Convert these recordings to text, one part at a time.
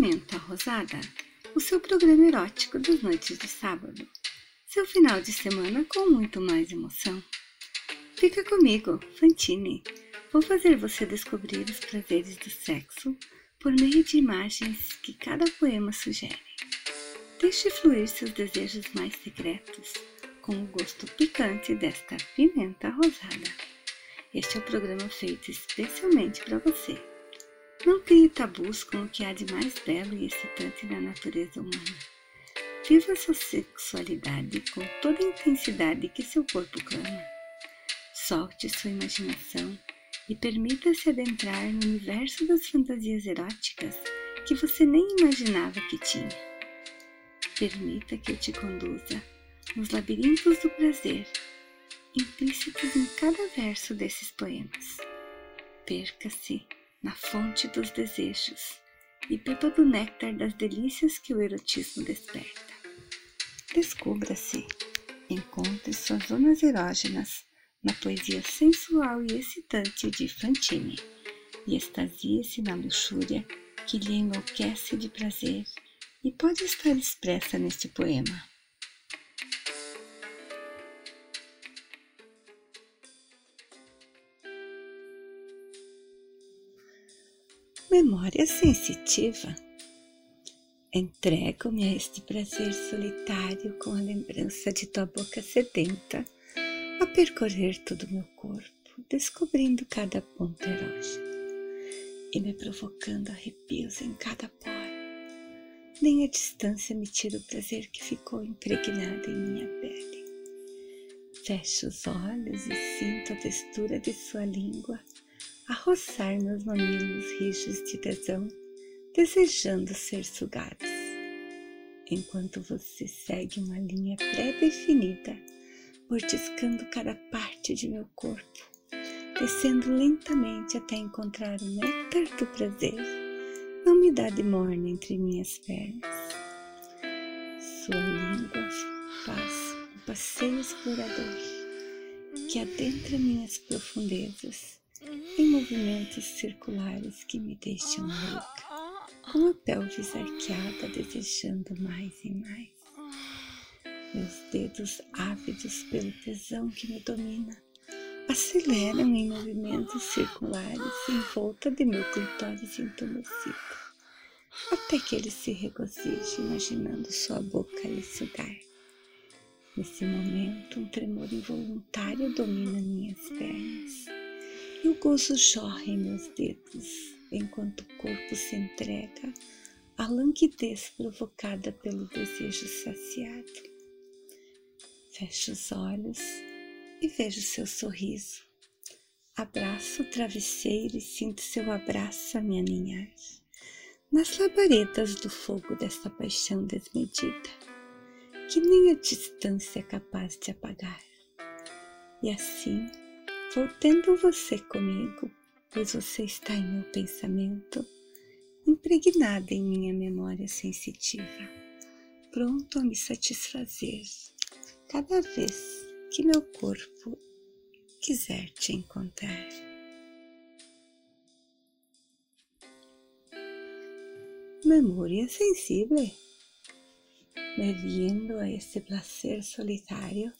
Pimenta Rosada, o seu programa erótico das noites de sábado. Seu final de semana com muito mais emoção. Fica comigo, Fantine. Vou fazer você descobrir os prazeres do sexo por meio de imagens que cada poema sugere. Deixe fluir seus desejos mais secretos com o gosto picante desta pimenta rosada. Este é o programa feito especialmente para você. Não crie tabus com o que há de mais belo e excitante na natureza humana. Viva sua sexualidade com toda a intensidade que seu corpo clama. Solte sua imaginação e permita-se adentrar no universo das fantasias eróticas que você nem imaginava que tinha. Permita que eu te conduza nos labirintos do prazer, implícitos em cada verso desses poemas. Perca-se na fonte dos desejos e beba do néctar das delícias que o erotismo desperta. Descubra-se, encontre suas zonas erógenas na poesia sensual e excitante de Fantine e extasie-se na luxúria que lhe enlouquece de prazer e pode estar expressa neste poema. Memória sensitiva. Entrego-me a este prazer solitário com a lembrança de tua boca sedenta a percorrer todo o meu corpo, descobrindo cada ponto erógeno e me provocando arrepios em cada poro. Nem a distância me tira o prazer que ficou impregnado em minha pele. Fecho os olhos e sinto a textura de sua língua a roçar meus mamilos rijos de tesão, desejando ser sugados. Enquanto você segue uma linha pré-definida, mordiscando cada parte de meu corpo, descendo lentamente até encontrar o néctar do prazer na umidade morna entre minhas pernas. Sua língua faz um passeio explorador que adentra minhas profundezas em movimentos circulares que me deixam louca, com a pelvis arqueada, desejando mais e mais. Meus dedos ávidos pelo tesão que me domina aceleram em movimentos circulares em volta de meu clitóris entumecido, até que ele se regozije imaginando sua boca lhe sugar. Nesse momento, um tremor involuntário domina minhas pernas e o gozo jorra em meus dedos, enquanto o corpo se entrega à languidez provocada pelo desejo saciado. Fecho os olhos e vejo seu sorriso. Abraço o travesseiro e sinto seu abraço a me aninhar nas labaredas do fogo desta paixão desmedida, que nem a distância é capaz de apagar. E assim Vou tendo você comigo, pois você está em meu pensamento, impregnada em minha memória sensitiva, pronto a me satisfazer cada vez que meu corpo quiser te encontrar. Memoria sensible, me viendo a esse placer solitário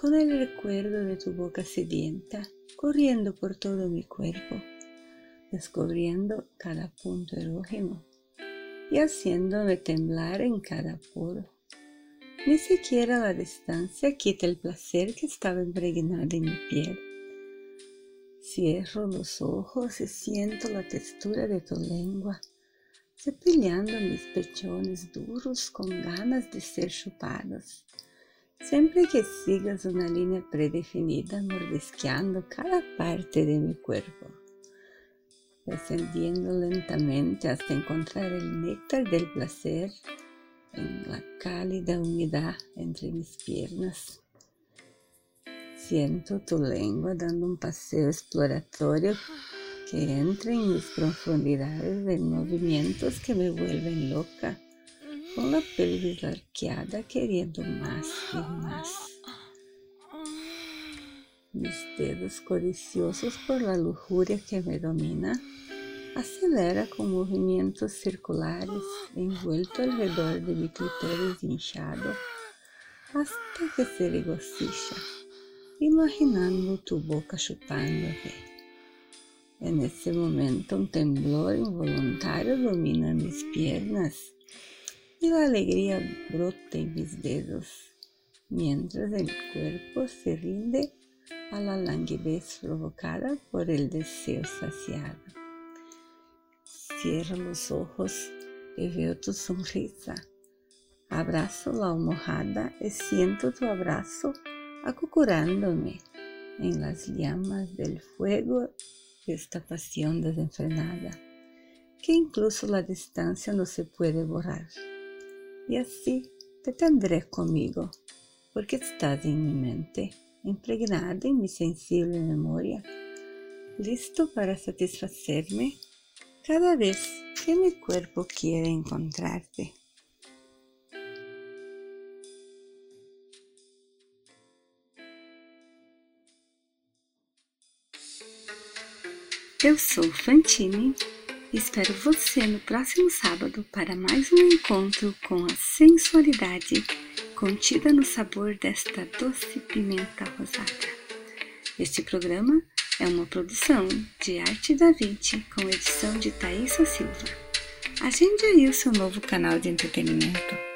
con el recuerdo de tu boca sedienta corriendo por todo mi cuerpo, descubriendo cada punto erógeno y haciéndome temblar en cada poro. Ni siquiera la distancia quita el placer que estaba impregnado en mi piel. Cierro los ojos y siento la textura de tu lengua, cepillando mis pechones duros con ganas de ser chupados Sempre que sigas una línea predefinida, mordisqueando cada parte de mi cuerpo, descendiendo lentamente hasta encontrar el néctar del placer en la cálida humedad entre mis piernas. Siento tu lengua dando un paseo exploratorio que entra en mis profundidades en movimientos que me vuelven loca con la pelvis arqueada queriendo más y más. Mis dedos codiciosos por la lujuria que me domina acelera con movimientos circulares envuelto alrededor de mi clitóris hinchado hasta que se regocija, imaginando tu boca chupándote. En ese momento un temblor involuntario domina mis piernas y la alegría brota en mis dedos, mientras el cuerpo se rinde a la languidez provocada por el deseo saciado. Cierro los ojos y veo tu sonrisa. Abrazo la almohada y siento tu abrazo acucurándome en las llamas del fuego de esta pasión desenfrenada, que incluso la distancia no se puede borrar. Y así te tendré conmigo, porque estás en mi mente, impregnada en mi sensible memoria, listo para satisfacerme cada vez que mi cuerpo quiere encontrarte. Eu sou Fantine e espero você no próximo sábado para mais um encontro com a sensualidade contida no sabor desta doce pimenta rosada. Este programa é uma produção de Arte da Vinci com edição de Thaisa Silva. Agende aí o seu novo canal de entretenimento.